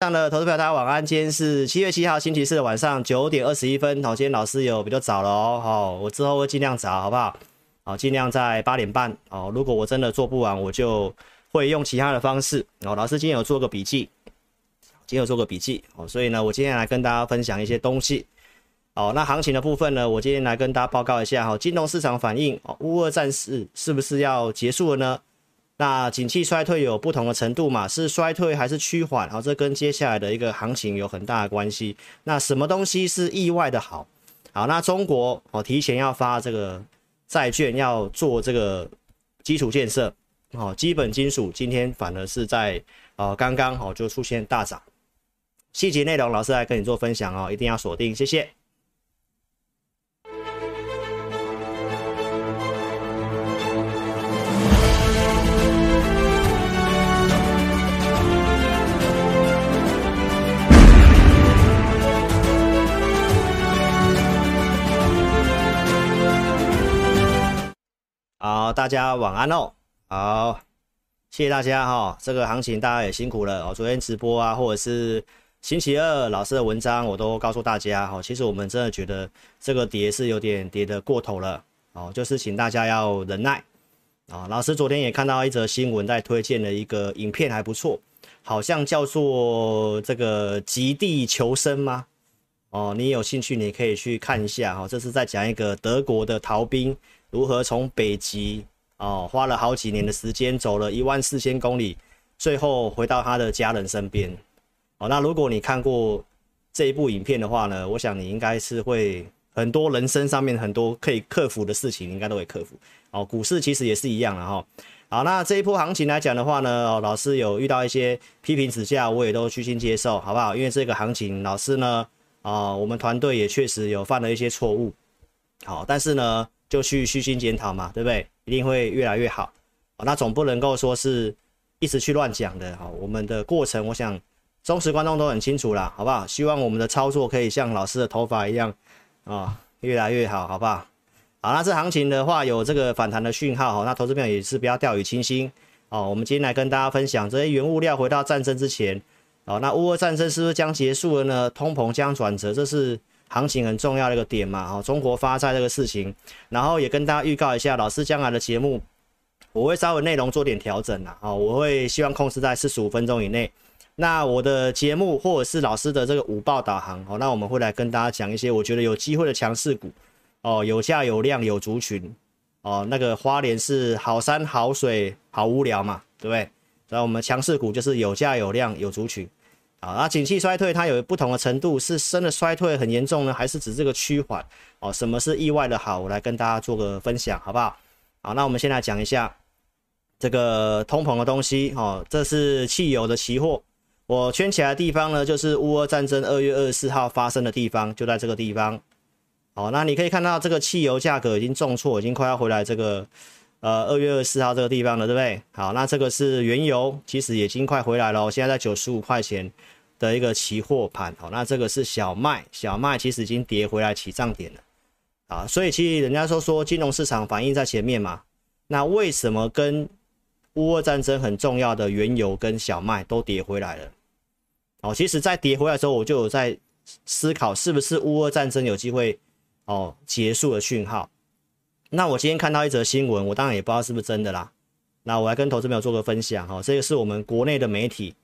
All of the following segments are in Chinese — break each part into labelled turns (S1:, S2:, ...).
S1: 上的投资票，大家晚安。今天是七月七号星期四的晚上九点二十一分。好，今天老师有比较早了哦。好，我之后会尽量早，好不好？好，尽量在八点半。哦，如果我真的做不完，我就会用其他的方式。哦，老师今天有做个笔记，今天有做个笔记。哦，所以呢，我今天来跟大家分享一些东西。哦，那行情的部分呢，我今天来跟大家报告一下。哈，金融市场反应，哦，乌俄战事是不是要结束了呢？那景气衰退有不同的程度嘛？是衰退还是趋缓？好，这跟接下来的一个行情有很大的关系。那什么东西是意外的好？好，那中国哦提前要发这个债券，要做这个基础建设。哦，基本金属今天反而是在呃刚刚好就出现大涨。细节内容老师来跟你做分享哦，一定要锁定，谢谢。好，大家晚安哦。好，谢谢大家哈、这个行情大家也辛苦了哦。昨天直播啊，或者是星期二老师的文章，我都告诉大家哈、哦。其实我们真的觉得这个跌是有点跌得过头了哦，就是请大家要忍耐啊、哦。老师昨天也看到一则新闻，在推荐了一个影片还不错，好像叫做这个极地求生吗？哦，你有兴趣你可以去看一下哈、哦。这是在讲一个德国的逃兵。如何从北极哦，花了好几年的时间，走了一万四千公里，最后回到他的家人身边哦。那如果你看过这一部影片的话呢，我想你应该是会很多人生上面很多可以克服的事情，你应该都会克服哦。股市其实也是一样的哈。好，那这一波行情来讲的话呢，哦，老师有遇到一些批评指教，我也都虚心接受，好不好？因为这个行情，老师呢，啊，我们团队也确实有犯了一些错误，好，但是呢。就去虚心检讨嘛，对不对？一定会越来越好。那总不能够说是一直去乱讲的。好，我们的过程，我想忠实观众都很清楚啦，好不好？希望我们的操作可以像老师的头发一样啊，越来越好，好不好？好，那这行情的话有这个反弹的讯号哈，那投资朋友也是不要掉以轻心哦。我们今天来跟大家分享这些原物料回到战争之前，哦，那乌俄战争是不是将结束了呢？通膨将转折，这是。行情很重要的一个点嘛，哦，中国发债这个事情，然后也跟大家预告一下，老师将来的节目我会稍微内容做点调整啦，啊，我会希望控制在四十五分钟以内。那我的节目或者是老师的这个午报导航，哦，那我们会来跟大家讲一些我觉得有机会的强势股，哦，有价有量有族群，哦，那个花莲是好山好水好无聊嘛，对不对？所以我们强势股就是有价有量有族群。啊，那景气衰退它有不同的程度，是真的衰退很严重呢，还是指这个趋缓？哦，什么是意外的好？我来跟大家做个分享，好不好？好，那我们先来讲一下这个通膨的东西。哦，这是汽油的期货，我圈起来的地方呢，就是乌俄战争二月二十四号发生的地方，就在这个地方。好，那你可以看到这个汽油价格已经重挫，已经快要回来这个呃二月二十四号这个地方了，对不对？好，那这个是原油，其实已经快回来了，现在在九十五块钱。的一个期货盘，好，那这个是小麦，小麦其实已经跌回来起涨点了，啊，所以其实人家说说金融市场反应在前面嘛，那为什么跟乌俄战争很重要的原油跟小麦都跌回来了？哦，其实，在跌回来的时候，我就有在思考，是不是乌俄战争有机会哦结束的讯号？那我今天看到一则新闻，我当然也不知道是不是真的啦，那我来跟投资朋友做个分享，哈，这个是我们国内的媒体。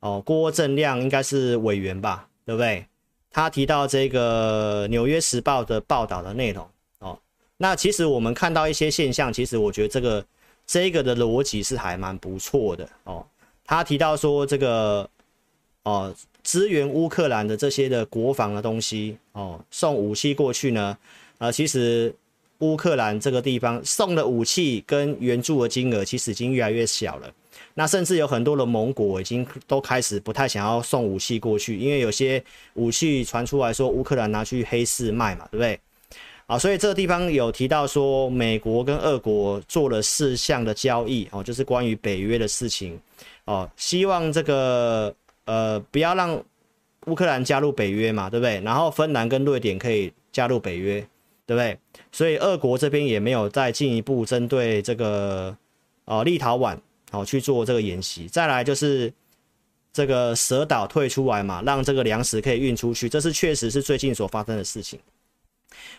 S1: 哦，郭正亮应该是委员吧，对不对？他提到这个《纽约时报》的报道的内容哦。那其实我们看到一些现象，其实我觉得这个这个的逻辑是还蛮不错的哦。他提到说这个哦，支援乌克兰的这些的国防的东西哦，送武器过去呢，呃，其实乌克兰这个地方送的武器跟援助的金额其实已经越来越小了。那甚至有很多的盟国已经都开始不太想要送武器过去，因为有些武器传出来说乌克兰拿去黑市卖嘛，对不对？啊，所以这个地方有提到说美国跟俄国做了四项的交易哦，就是关于北约的事情哦，希望这个呃不要让乌克兰加入北约嘛，对不对？然后芬兰跟瑞典可以加入北约，对不对？所以俄国这边也没有再进一步针对这个呃立陶宛。好，去做这个演习。再来就是，这个蛇岛退出来嘛，让这个粮食可以运出去，这是确实是最近所发生的事情。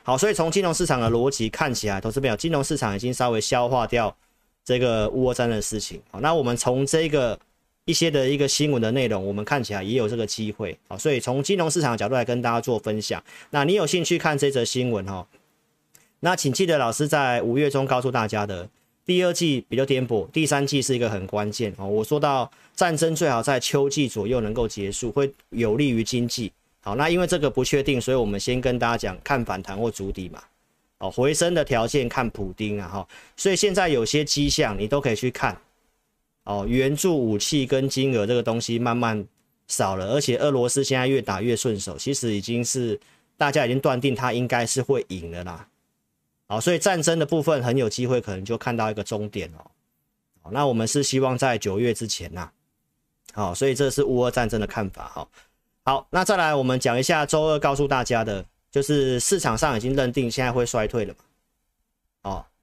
S1: 好，所以从金融市场的逻辑看起来，投资朋友，金融市场已经稍微消化掉这个乌俄战的事情。好，那我们从这个一些的一个新闻的内容，我们看起来也有这个机会。好，所以从金融市场的角度来跟大家做分享。那你有兴趣看这则新闻哈？那请记得老师在五月中告诉大家的。第二季比较颠簸，第三季是一个很关键哦。我说到战争最好在秋季左右能够结束，会有利于经济。好，那因为这个不确定，所以我们先跟大家讲看反弹或筑底嘛。哦，回升的条件看普丁啊哈。所以现在有些迹象你都可以去看。哦，援助武器跟金额这个东西慢慢少了，而且俄罗斯现在越打越顺手，其实已经是大家已经断定他应该是会赢的啦。好，所以战争的部分很有机会，可能就看到一个终点哦。好，那我们是希望在九月之前呐。好，所以这是乌俄战争的看法哈。好，那再来我们讲一下周二告诉大家的，就是市场上已经认定现在会衰退了。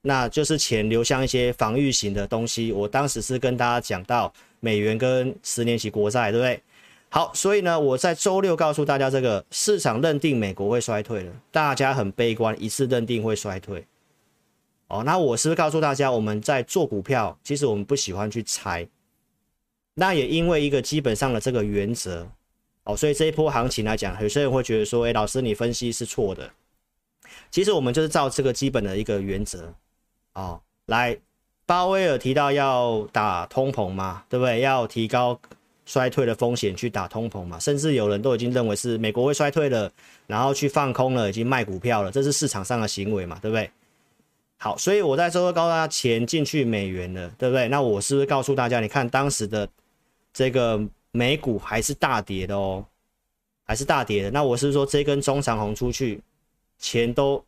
S1: 那就是钱流向一些防御型的东西。我当时是跟大家讲到美元跟十年期国债，对不对？好，所以呢，我在周六告诉大家，这个市场认定美国会衰退了，大家很悲观，一致认定会衰退。哦，那我是不是告诉大家，我们在做股票，其实我们不喜欢去猜。那也因为一个基本上的这个原则，哦，所以这一波行情来讲，有些人会觉得说，哎，老师你分析是错的。其实我们就是照这个基本的一个原则，哦，来，巴威尔提到要打通膨嘛，对不对？要提高。衰退的风险去打通膨嘛，甚至有人都已经认为是美国会衰退了，然后去放空了，已经卖股票了，这是市场上的行为嘛，对不对？好，所以我在周二告诉大家钱进去美元了，对不对？那我是不是告诉大家，你看当时的这个美股还是大跌的哦，还是大跌的。那我是说这根中长红出去，钱都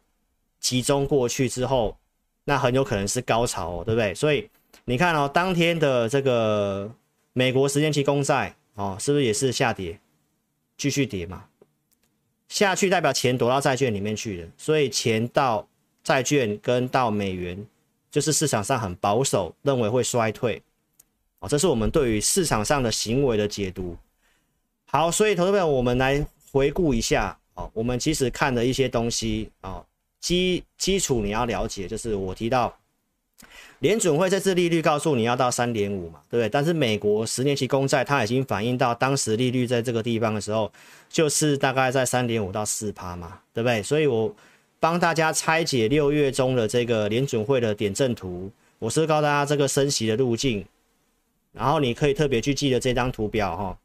S1: 集中过去之后，那很有可能是高潮哦，对不对？所以你看哦，当天的这个。美国十年期公债哦，是不是也是下跌，继续跌嘛？下去代表钱躲到债券里面去了，所以钱到债券跟到美元，就是市场上很保守认为会衰退哦。这是我们对于市场上的行为的解读。好，所以投资朋友，我们来回顾一下哦。我们其实看的一些东西哦，基基础你要了解，就是我提到。联准会这次利率告诉你要到三点五嘛，对不对？但是美国十年期公债它已经反映到当时利率在这个地方的时候，就是大概在三点五到四趴嘛，对不对？所以我帮大家拆解六月中的这个联准会的点阵图，我是告诉大家这个升息的路径，然后你可以特别去记得这张图表哈。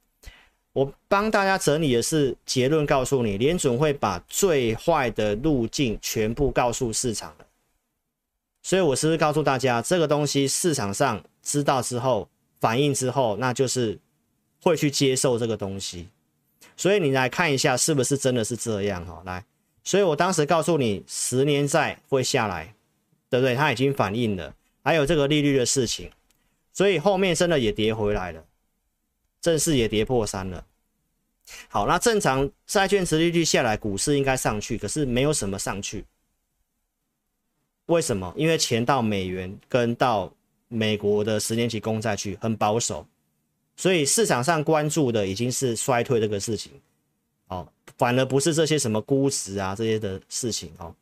S1: 我帮大家整理的是结论，告诉你联准会把最坏的路径全部告诉市场了。所以，我是不是告诉大家，这个东西市场上知道之后，反应之后，那就是会去接受这个东西。所以，你来看一下，是不是真的是这样？哈，来，所以我当时告诉你，十年债会下来，对不对？它已经反应了，还有这个利率的事情，所以后面真的也跌回来了，正式也跌破三了。好，那正常债券殖利率下来，股市应该上去，可是没有什么上去。为什么？因为钱到美元跟到美国的十年期公债去很保守，所以市场上关注的已经是衰退这个事情，哦，反而不是这些什么估值啊这些的事情哦。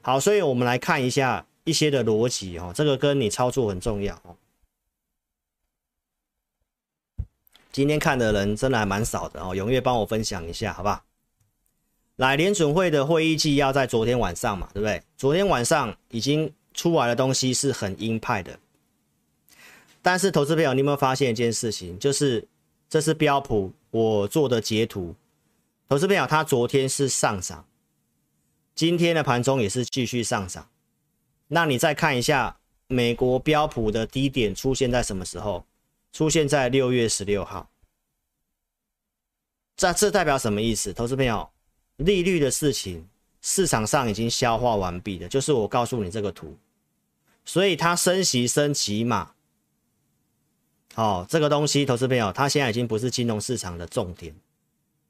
S1: 好，所以我们来看一下一些的逻辑哦，这个跟你操作很重要哦。今天看的人真的还蛮少的哦，踊跃帮我分享一下，好不好？来，联准会的会议纪要在昨天晚上嘛，对不对？昨天晚上已经出来的东西是很鹰派的，但是投资朋友，你有没有发现一件事情？就是这是标普我做的截图，投资朋友，它昨天是上涨，今天的盘中也是继续上涨。那你再看一下美国标普的低点出现在什么时候？出现在六月十六号。这这代表什么意思？投资朋友？利率的事情，市场上已经消化完毕了，就是我告诉你这个图，所以它升息升息嘛，哦，这个东西，投资朋友，它现在已经不是金融市场的重点，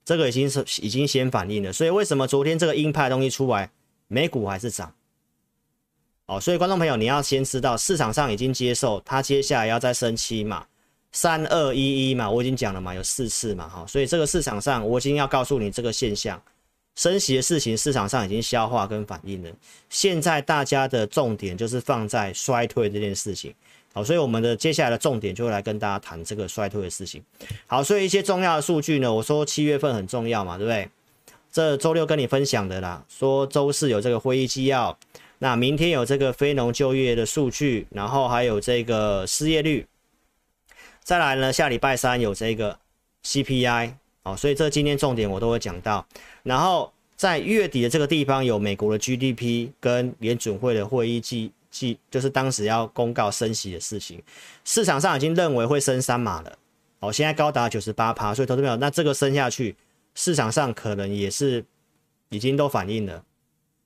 S1: 这个已经是已经先反应了，所以为什么昨天这个鹰派东西出来，美股还是涨？哦，所以观众朋友，你要先知道市场上已经接受它接下来要再升息嘛，三二一一嘛，我已经讲了嘛，有四次嘛，哈，所以这个市场上我已经要告诉你这个现象，升息的事情市场上已经消化跟反应了。现在大家的重点就是放在衰退这件事情，好，所以我们的接下来的重点就会来跟大家谈这个衰退的事情。好，所以一些重要的数据呢，我说七月份很重要嘛，对不对？这周六跟你分享的啦，说周四有这个会议纪要，那明天有这个非农就业的数据，然后还有这个失业率。再来呢，下礼拜三有这个 CPI，哦，所以这今天重点我都会讲到。然后在月底的这个地方有美国的 GDP 跟联准会的会议记记，就是当时要公告升息的事情，市场上已经认为会升三码了，哦，现在高达九十八趴，所以投资朋友，那这个升下去，市场上可能也是已经都反映了，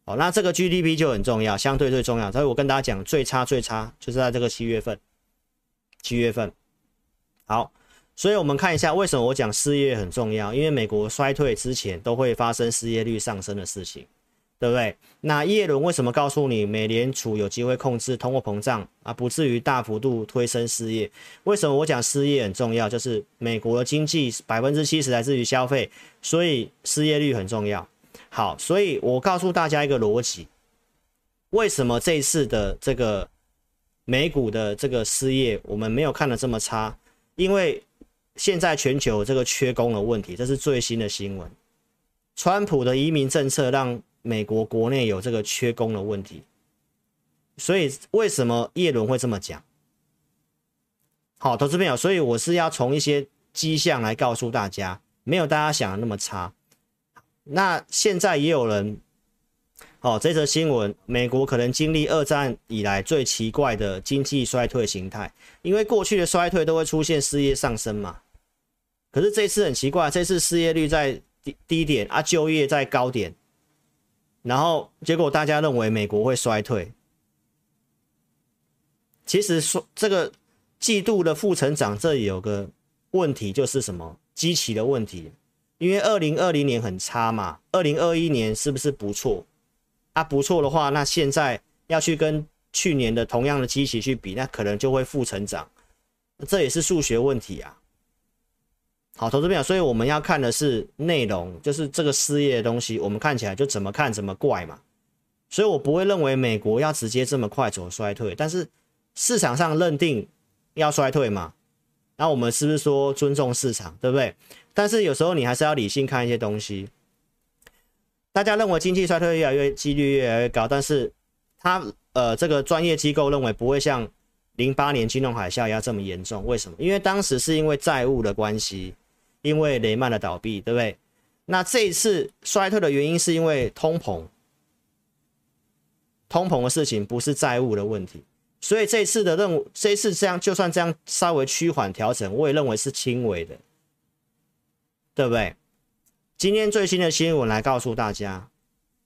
S1: 哦，那这个 GDP 就很重要，相对最重要，所以我跟大家讲，最差最差就是在这个七月份，七月份。好，所以我们看一下为什么我讲失业很重要，因为美国衰退之前都会发生失业率上升的事情，对不对？那耶伦为什么告诉你美联储有机会控制通货膨胀啊，不至于大幅度推升失业？为什么我讲失业很重要？就是美国的经济百分之七十来自于消费，所以失业率很重要。好，所以我告诉大家一个逻辑，为什么这一次的这个美股的这个失业我们没有看得这么差？因为现在全球这个缺工的问题，这是最新的新闻。川普的移民政策让美国国内有这个缺工的问题，所以为什么叶伦会这么讲？好，投资朋友，所以我是要从一些迹象来告诉大家，没有大家想的那么差。那现在也有人。哦，这则新闻，美国可能经历二战以来最奇怪的经济衰退形态，因为过去的衰退都会出现失业上升嘛，可是这次很奇怪，这次失业率在低低点啊，就业在高点，然后结果大家认为美国会衰退，其实说这个季度的负成长，这里有个问题就是什么？基期的问题，因为二零二零年很差嘛，二零二一年是不是不错？啊，不错的话，那现在要去跟去年的同样的机器去比，那可能就会负成长，这也是数学问题啊。好，投资朋友，所以我们要看的是内容，就是这个失业的东西，我们看起来就怎么看怎么怪嘛。所以我不会认为美国要直接这么快走衰退，但是市场上认定要衰退嘛，那我们是不是说尊重市场，对不对？但是有时候你还是要理性看一些东西。大家认为经济衰退越来越几率越来越高，但是他呃这个专业机构认为不会像零八年金融海啸一样这么严重。为什么？因为当时是因为债务的关系，因为雷曼的倒闭，对不对？那这一次衰退的原因是因为通膨，通膨的事情不是债务的问题，所以这次的任务，这一次这样就算这样稍微趋缓调整，我也认为是轻微的，对不对？今天最新的新闻来告诉大家，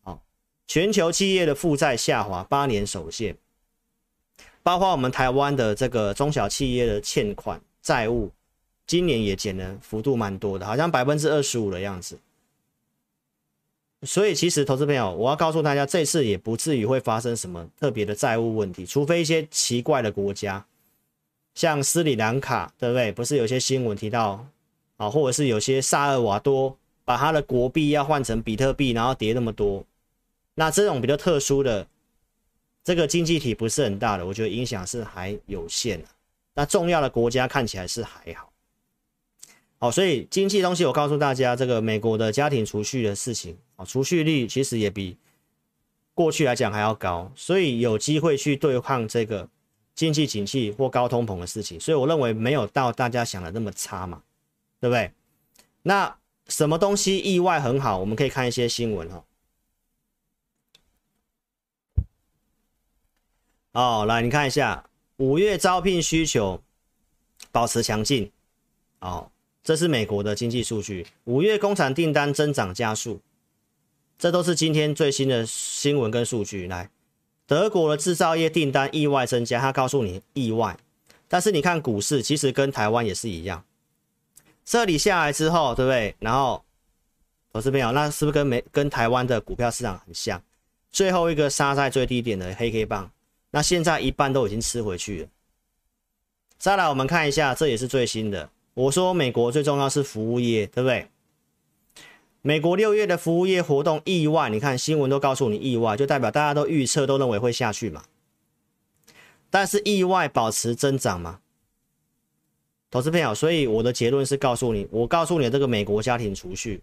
S1: 好，全球企业的负债下滑八年首现，包括我们台湾的这个中小企业的欠款债务，今年也减了幅度蛮多的，好像百分之二十五的样子。所以其实投资朋友，我要告诉大家，这次也不至于会发生什么特别的债务问题，除非一些奇怪的国家，像斯里兰卡，对不对？不是有些新闻提到啊，或者是有些萨尔瓦多。把它的国币要换成比特币，然后跌那么多，那这种比较特殊的这个经济体不是很大的，我觉得影响是还有限的。那重要的国家看起来是还好，好，所以经济东西我告诉大家，这个美国的家庭储蓄的事情啊，储蓄率其实也比过去来讲还要高，所以有机会去对抗这个经济景气或高通膨的事情。所以我认为没有到大家想的那么差嘛，对不对？那。什么东西意外很好？我们可以看一些新闻哦。哦，来你看一下，五月招聘需求保持强劲。哦，这是美国的经济数据。五月工厂订单增长加速，这都是今天最新的新闻跟数据。来，德国的制造业订单意外增加，他告诉你意外，但是你看股市，其实跟台湾也是一样。这里下来之后，对不对？然后，投资朋友，那是不是跟美跟台湾的股票市场很像？最后一个杀在最低点的黑 K 棒，那现在一半都已经吃回去了。再来，我们看一下，这也是最新的。我说美国最重要是服务业，对不对？美国六月的服务业活动意外，你看新闻都告诉你意外，就代表大家都预测都认为会下去嘛。但是意外保持增长嘛，投资朋友，所以我的结论是告诉你，我告诉你这个美国家庭储蓄，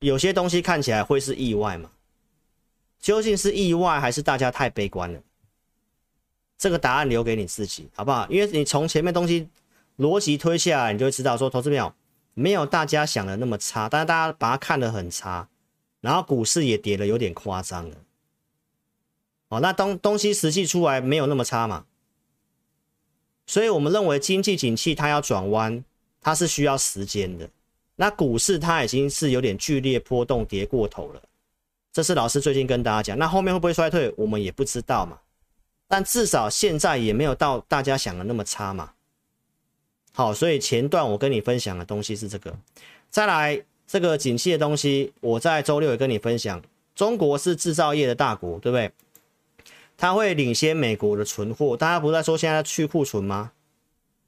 S1: 有些东西看起来会是意外嘛？究竟是意外还是大家太悲观了？这个答案留给你自己，好不好？因为你从前面东西逻辑推下来，你就会知道说，投资朋友没有大家想的那么差，但是大家把它看得很差，然后股市也跌得有点夸张了。哦，那东东西实际出来没有那么差嘛？所以我们认为经济景气它要转弯，它是需要时间的。那股市它已经是有点剧烈波动，跌过头了。这是老师最近跟大家讲，那后面会不会衰退，我们也不知道嘛。但至少现在也没有到大家想的那么差嘛。好，所以前段我跟你分享的东西是这个。再来这个景气的东西，我在周六也跟你分享。中国是制造业的大国，对不对？它会领先美国的存货。大家不是在说现在去库存吗？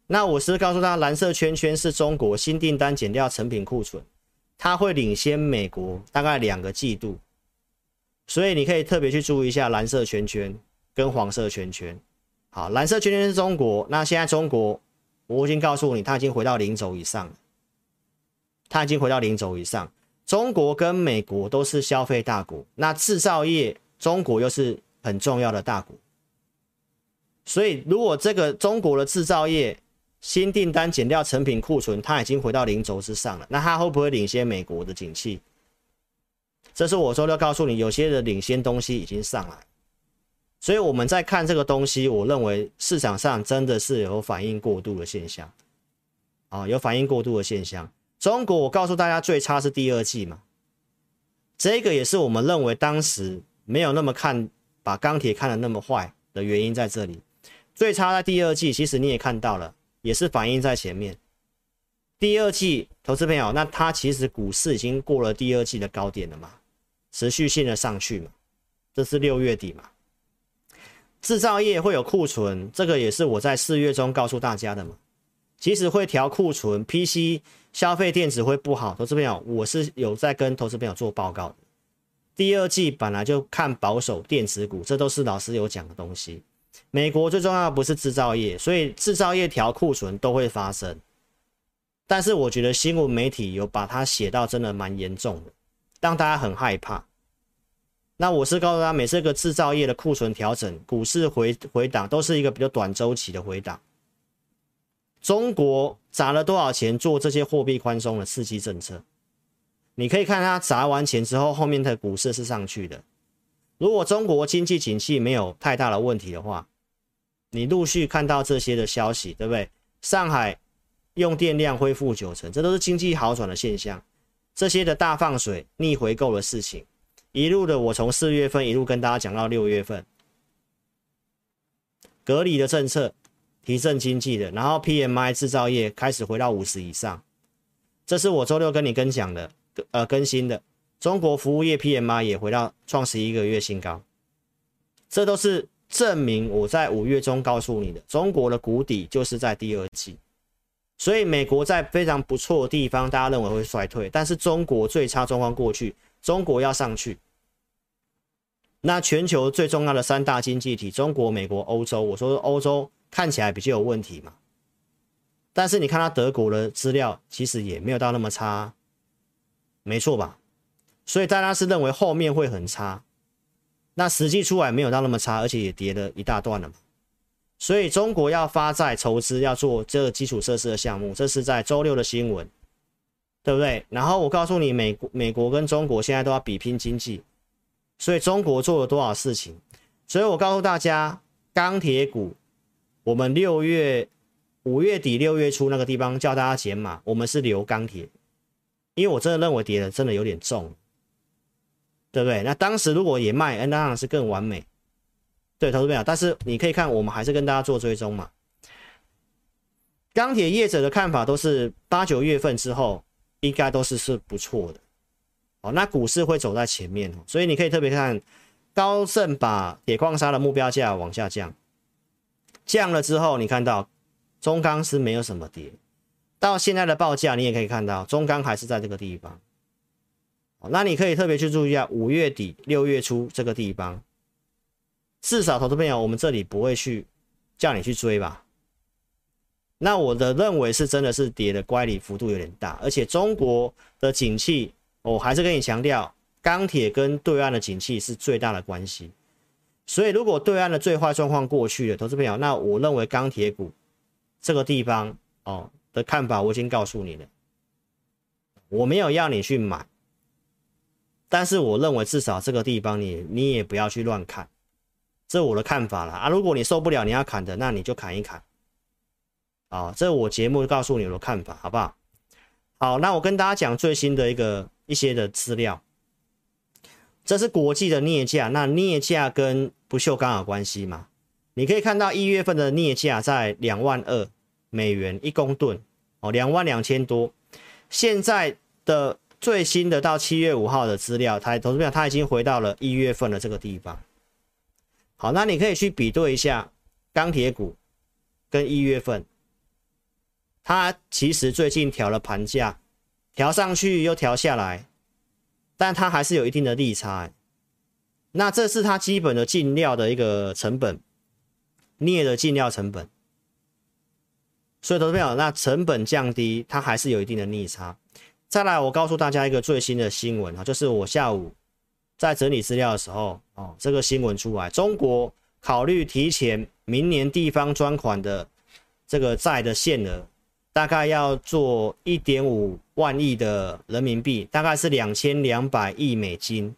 S1: 那我是告诉他，蓝色圈圈是中国新订单减掉成品库存，它会领先美国大概两个季度。所以你可以特别去注意一下蓝色圈圈。跟黄色圈圈，好，蓝色圈圈是中国。那现在中国，我已经告诉你，它已经回到零轴以上，它已经回到零轴以上。中国跟美国都是消费大国，那制造业中国又是很重要的大国。所以，如果这个中国的制造业新订单减掉成品库存，它已经回到零轴之上了，那它会不会领先美国的景气？这是我说要告诉你，有些的领先东西已经上来。所以我们在看这个东西，我认为市场上真的是有反应过度的现象，啊，有反应过度的现象。中国，我告诉大家最差是第二季嘛，这个也是我们认为当时没有那么看，把钢铁看得那么坏的原因在这里。最差在第二季，其实你也看到了，也是反映在前面。第二季，投资朋友，那它其实股市已经过了第二季的高点了嘛，持续性的上去嘛，这是六月底嘛。制造业会有库存，这个也是我在四月中告诉大家的嘛。其实会调库存，PC 消费电子会不好。投资朋友，我是有在跟投资朋友做报告的。第二季本来就看保守电子股，这都是老师有讲的东西。美国最重要的不是制造业，所以制造业调库存都会发生。但是我觉得新闻媒体有把它写到真的蛮严重的，让大家很害怕。那我是告诉他，每次个制造业的库存调整，股市回回档都是一个比较短周期的回档。中国砸了多少钱做这些货币宽松的刺激政策？你可以看它砸完钱之后，后面的股市是上去的。如果中国经济景气没有太大的问题的话，你陆续看到这些的消息，对不对？上海用电量恢复九成，这都是经济好转的现象。这些的大放水、逆回购的事情。一路的，我从四月份一路跟大家讲到六月份，隔离的政策提振经济的，然后 PMI 制造业开始回到五十以上，这是我周六跟你跟讲的，呃，更新的。中国服务业 PMI 也回到创十一个月新高，这都是证明我在五月中告诉你的，中国的谷底就是在第二季，所以美国在非常不错的地方，大家认为会衰退，但是中国最差状况过去。中国要上去，那全球最重要的三大经济体，中国、美国、欧洲，我说欧洲看起来比较有问题嘛，但是你看它德国的资料，其实也没有到那么差，没错吧？所以大家是认为后面会很差，那实际出来没有到那么差，而且也跌了一大段了嘛。所以中国要发债筹资，要做这个基础设施的项目，这是在周六的新闻。对不对？然后我告诉你，美国、美国跟中国现在都要比拼经济，所以中国做了多少事情？所以我告诉大家，钢铁股，我们六月、五月底、六月初那个地方叫大家减码，我们是留钢铁，因为我真的认为跌的真的有点重，对不对？那当时如果也卖，那当然是更完美，对，投资没有。但是你可以看，我们还是跟大家做追踪嘛。钢铁业者的看法都是八九月份之后。应该都是是不错的，哦，那股市会走在前面，所以你可以特别看高盛把铁矿砂的目标价往下降，降了之后，你看到中钢是没有什么跌，到现在的报价你也可以看到，中钢还是在这个地方。那你可以特别去注意一下五月底六月初这个地方，至少投资朋友，我们这里不会去叫你去追吧？那我的认为是真的是跌的乖离幅度有点大，而且中国的景气，我还是跟你强调，钢铁跟对岸的景气是最大的关系。所以如果对岸的最坏状况过去了，投资朋友，那我认为钢铁股这个地方哦的看法我已经告诉你了，我没有要你去买。但是我认为至少这个地方你你也不要去乱砍，这我的看法了啊！如果你受不了你要砍的，那你就砍一砍，啊，这我节目告诉你我的看法，好不好？好，那我跟大家讲最新的一个一些的资料，这是国际的镍价，那镍价跟不锈钢有关系吗？你可以看到一月份的镍价在两万二美元一公吨，哦，两万两千多，现在的。最新的到七月五号的资料，它投资票它已经回到了一月份的这个地方。好，那你可以去比对一下钢铁股跟一月份，它其实最近调了盘价，调上去又调下来，但它还是有一定的利差。那这是它基本的进料的一个成本，镍的进料成本。所以投资票那成本降低，它还是有一定的逆差。再来，我告诉大家一个最新的新闻啊，就是我下午在整理资料的时候，哦，这个新闻出来，中国考虑提前明年地方专款的这个债的限额，大概要做一点五万亿的人民币，大概是两千两百亿美金，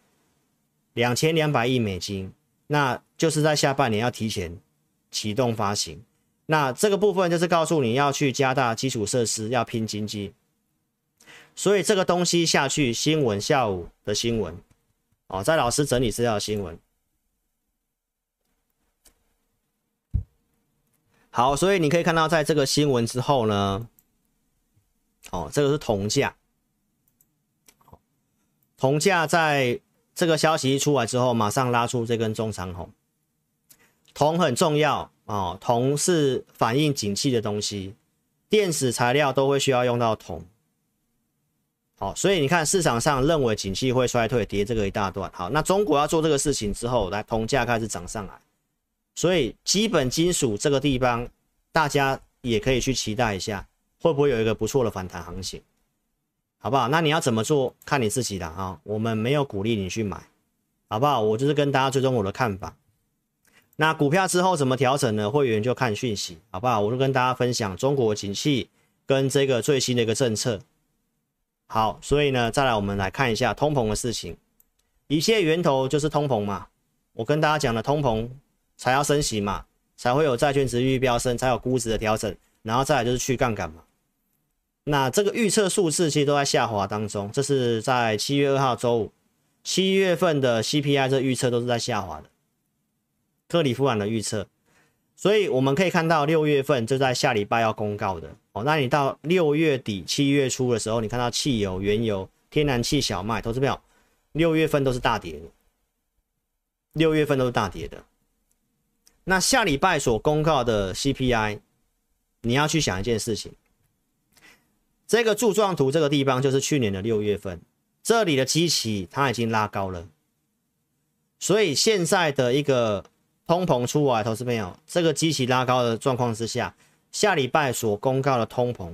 S1: 两千两百亿美金，那就是在下半年要提前启动发行，那这个部分就是告诉你要去加大基础设施，要拼经济。所以这个东西下去，新闻下午的新闻，哦，在老师整理资料新闻。好，所以你可以看到，在这个新闻之后呢，哦，这个是铜价，铜价在这个消息一出来之后，马上拉出这根中长红。铜很重要哦，铜是反映景气的东西，电子材料都会需要用到铜。好，所以你看市场上认为景气会衰退，跌这个一大段。好，那中国要做这个事情之后，来铜价开始涨上来，所以基本金属这个地方，大家也可以去期待一下，会不会有一个不错的反弹行情，好不好？那你要怎么做，看你自己的啊。我们没有鼓励你去买，好不好？我就是跟大家追踪我的看法。那股票之后怎么调整呢？会员就看讯息，好不好？我就跟大家分享中国景气跟这个最新的一个政策。好，所以呢，再来我们来看一下通膨的事情，一切源头就是通膨嘛。我跟大家讲的通膨才要升息嘛，才会有债券殖利率飙升，才有估值的调整，然后再来就是去杠杆嘛。那这个预测数字其实都在下滑当中，这是在七月二号周五，七月份的 CPI 这预测都是在下滑的，克里夫兰的预测。所以我们可以看到六月份就在下礼拜要公告的。哦，那你到六月底、七月初的时候，你看到汽油、原油、天然气、小麦，投资票，六月份都是大跌的，六月份都是大跌的。那下礼拜所公告的 CPI，你要去想一件事情，这个柱状图这个地方就是去年的六月份，这里的基期它已经拉高了，所以现在的一个通膨出来，投资朋友，这个基期拉高的状况之下。下礼拜所公告的通膨，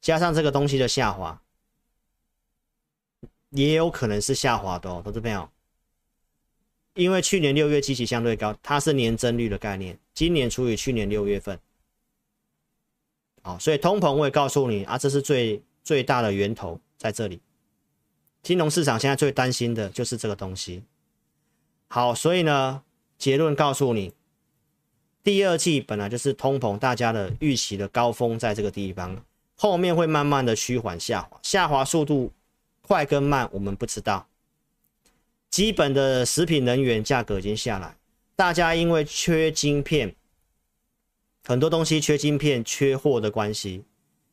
S1: 加上这个东西的下滑，也有可能是下滑的哦，投资朋友。因为去年六月基期相对高，它是年增率的概念，今年除以去年六月份，好，所以通膨我也告诉你啊，这是最最大的源头在这里。金融市场现在最担心的就是这个东西。好，所以呢，结论告诉你。第二季本来就是通膨，大家的预期的高峰在这个地方，后面会慢慢的趋缓下滑，下滑速度快跟慢我们不知道。基本的食品能源价格已经下来，大家因为缺晶片，很多东西缺晶片、缺货的关系，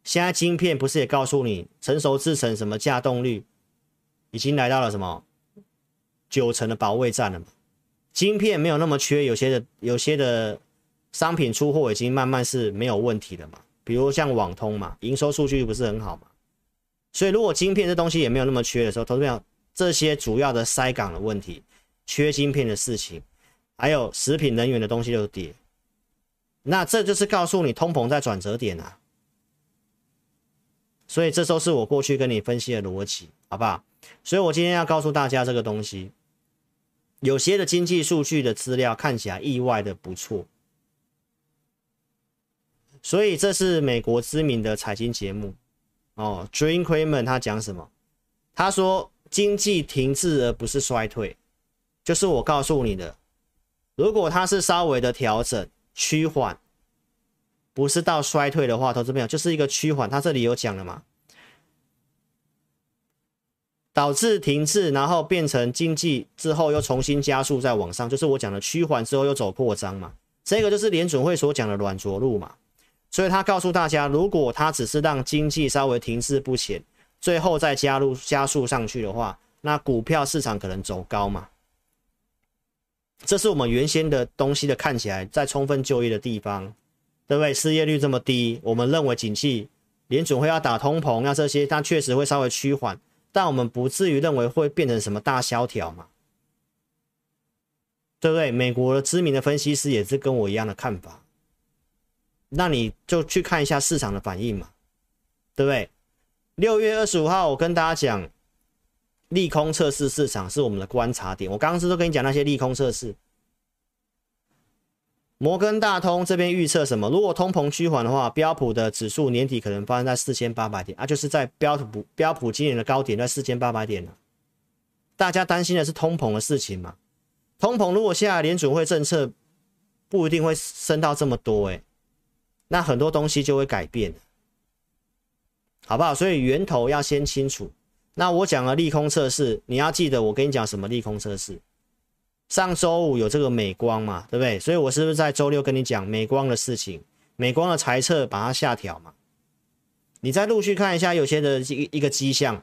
S1: 现在晶片不是也告诉你，成熟制成什么稼动率已经来到了什么九成的保卫战了吗？晶片没有那么缺，有些的有些的。商品出货已经慢慢是没有问题了嘛。比如像网通嘛，营收数据不是很好嘛。所以如果晶片这东西也没有那么缺的时候，投资朋友这些主要的塞港的问题，缺晶片的事情，还有食品能源的东西都跌，那这就是告诉你通膨在转折点啊。所以这都是我过去跟你分析的逻辑，好不好？所以我今天要告诉大家这个东西，有些的经济数据的资料看起来意外的不错。所以这是美国知名的财经节目哦，Jim Cramer 他讲什么？他说经济停滞而不是衰退，就是我告诉你的，如果它是稍微的调整趋缓。不是到衰退的话，投资朋友就是一个趋缓。他这里有讲了嘛？导致停滞，然后变成经济之后又重新加速再往上，就是我讲的趋缓之后又走扩张嘛。这个就是联准会所讲的软着陆嘛。所以他告诉大家，如果他只是让经济稍微停滞不前，最后再加入加速上去的话，那股票市场可能走高嘛。这是我们原先的东西的看起来在充分就业的地方。对不对？失业率这么低，我们认为景气联准会要打通膨，要这些，它确实会稍微趋缓，但我们不至于认为会变成什么大萧条嘛？对不对？美国的知名的分析师也是跟我一样的看法，那你就去看一下市场的反应嘛，对不对？六月二十五号，我跟大家讲，利空测试市场是我们的观察点。我刚刚是都跟你讲那些利空测试？摩根大通这边预测什么？如果通膨趋缓的话，标普的指数年底可能发生在四千八百点啊，就是在标普标普今年的高点在四千八百点了。大家担心的是通膨的事情嘛？通膨如果现在联准会政策不一定会升到这么多，欸，诶，那很多东西就会改变，好不好？所以源头要先清楚。那我讲了利空测试，你要记得我跟你讲什么利空测试。上周五有这个美光嘛，对不对？所以我是不是在周六跟你讲美光的事情？美光的财测把它下调嘛？你再陆续看一下有些的一一个迹象。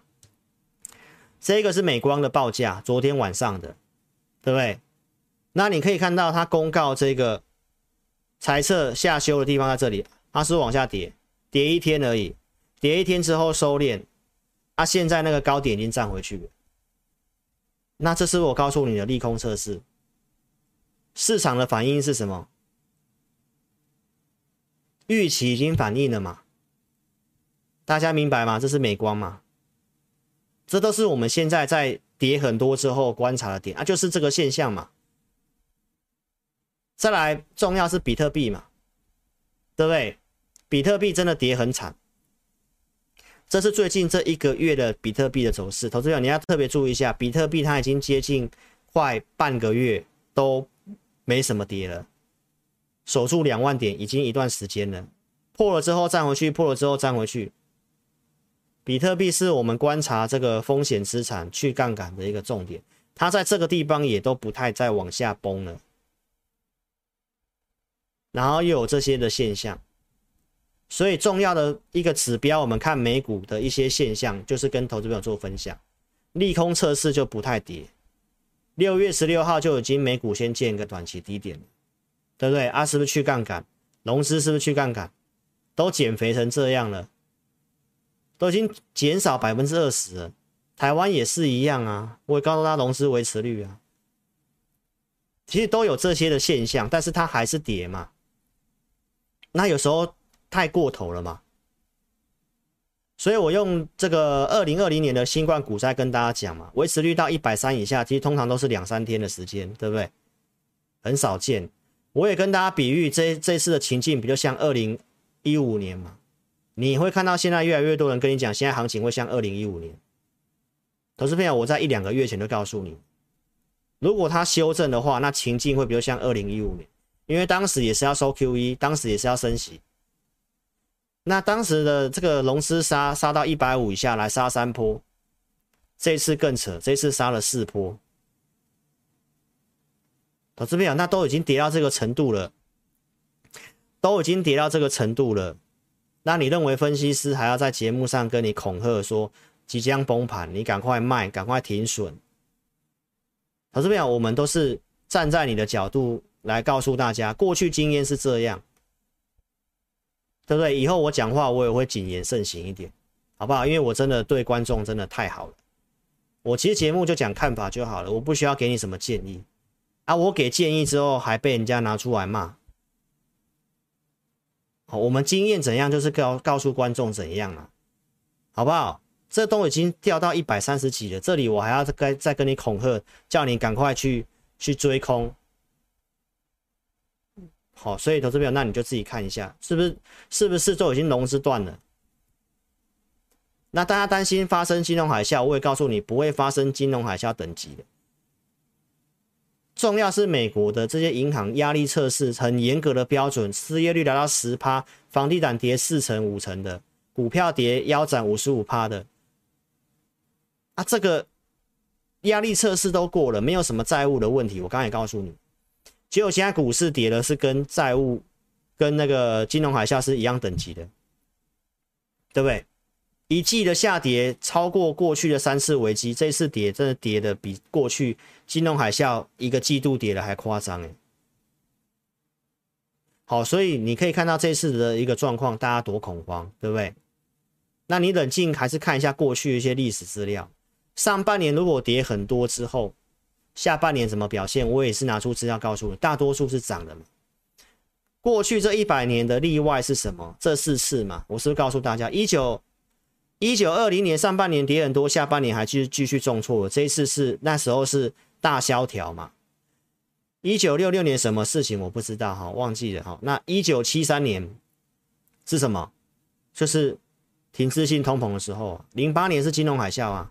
S1: 这个是美光的报价，昨天晚上的，对不对？那你可以看到它公告这个财测下修的地方在这里，它是往下跌，跌一天而已，跌一天之后收敛，啊，现在那个高点已经站回去了。那这是我告诉你的利空测试，市场的反应是什么？预期已经反映了嘛？大家明白吗？这是美光嘛？这都是我们现在在跌很多之后观察的点啊，就是这个现象嘛。再来，重要是比特币嘛，对不对？比特币真的跌很惨。这是最近这一个月的比特币的走势，投资者你要特别注意一下，比特币它已经接近快半个月都没什么跌了，守住两万点已经一段时间了，破了之后站回去，破了之后站回去。比特币是我们观察这个风险资产去杠杆的一个重点，它在这个地方也都不太再往下崩了，然后又有这些的现象。所以重要的一个指标，我们看美股的一些现象，就是跟投资朋友做分享。利空测试就不太跌，六月十六号就已经美股先见一个短期低点，对不对？啊，是不是去杠杆？融资是不是去杠杆？都减肥成这样了，都已经减少百分之二十了。台湾也是一样啊，我也告诉他融资维持率啊，其实都有这些的现象，但是它还是跌嘛。那有时候。太过头了嘛，所以我用这个二零二零年的新冠股灾跟大家讲嘛，维持率到一百三以下，其实通常都是两三天的时间，对不对？很少见。我也跟大家比喻，这这次的情境比较像二零一五年嘛，你会看到现在越来越多人跟你讲，现在行情会像二零一五年。投资朋友，我在一两个月前就告诉你，如果它修正的话，那情境会比较像二零一五年，因为当时也是要收 QE，当时也是要升息。那当时的这个龙狮杀杀到一百五以下来杀三波，这次更扯，这次杀了四波。投资朋友，那都已经跌到这个程度了，都已经跌到这个程度了。那你认为分析师还要在节目上跟你恐吓说即将崩盘，你赶快卖，赶快停损？投资朋友，我们都是站在你的角度来告诉大家，过去经验是这样，对不对？以后我讲话我也会谨言慎行一点，好不好？因为我真的对观众真的太好了。我其实节目就讲看法就好了，我不需要给你什么建议啊。我给建议之后还被人家拿出来骂，好，我们经验怎样就是告告诉观众怎样啊，好不好？这都已经掉到一百三十几了，这里我还要再再跟你恐吓，叫你赶快去去追空。好，所以投资朋友，那你就自己看一下，是不是是不是就已经融资断了？那大家担心发生金融海啸，我也告诉你不会发生金融海啸等级的。重要是美国的这些银行压力测试很严格的标准，失业率达到十趴，房地产跌四成五成的，股票跌腰斩五十五趴的。啊，这个压力测试都过了，没有什么债务的问题。我刚才也告诉你。结果现在股市跌了，是跟债务、跟那个金融海啸是一样等级的，对不对？一季的下跌超过过去的三次危机，这次跌真的跌的比过去金融海啸一个季度跌的还夸张哎。好，所以你可以看到这次的一个状况，大家多恐慌，对不对？那你冷静还是看一下过去一些历史资料，上半年如果跌很多之后。下半年怎么表现？我也是拿出资料告诉你，大多数是涨的嘛。过去这一百年的例外是什么？这四次嘛，我是不是告诉大家，一九一九二零年上半年跌很多，下半年还继续继续重挫。这一次是那时候是大萧条嘛。一九六六年什么事情我不知道哈，忘记了哈。那一九七三年是什么？就是停滞性通膨的时候。零八年是金融海啸啊。